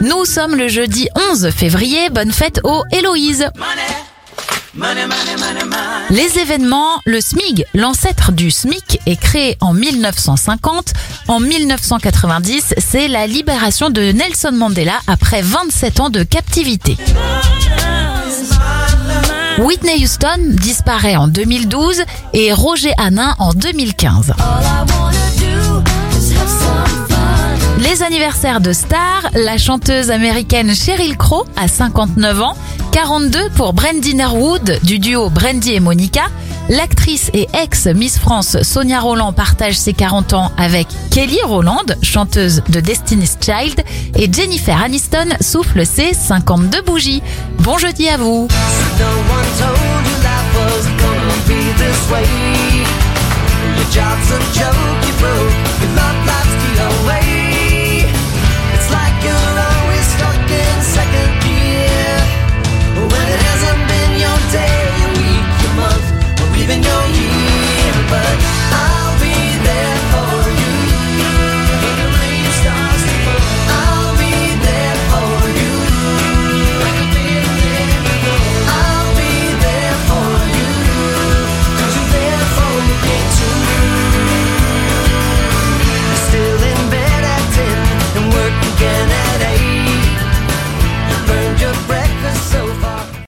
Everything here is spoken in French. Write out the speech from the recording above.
Nous sommes le jeudi 11 février, bonne fête aux Héloïse. Les événements, le SMIG, l'ancêtre du SMIC, est créé en 1950. En 1990, c'est la libération de Nelson Mandela après 27 ans de captivité. Whitney Houston disparaît en 2012 et Roger Hanin en 2015. Les anniversaires de stars, la chanteuse américaine Sheryl Crow a 59 ans, 42 pour Brandy Norwood du duo Brandy et Monica. L'actrice et ex-Miss France Sonia Roland partage ses 40 ans avec Kelly Rowland, chanteuse de Destiny's Child, et Jennifer Aniston souffle ses 52 bougies. Bon jeudi à vous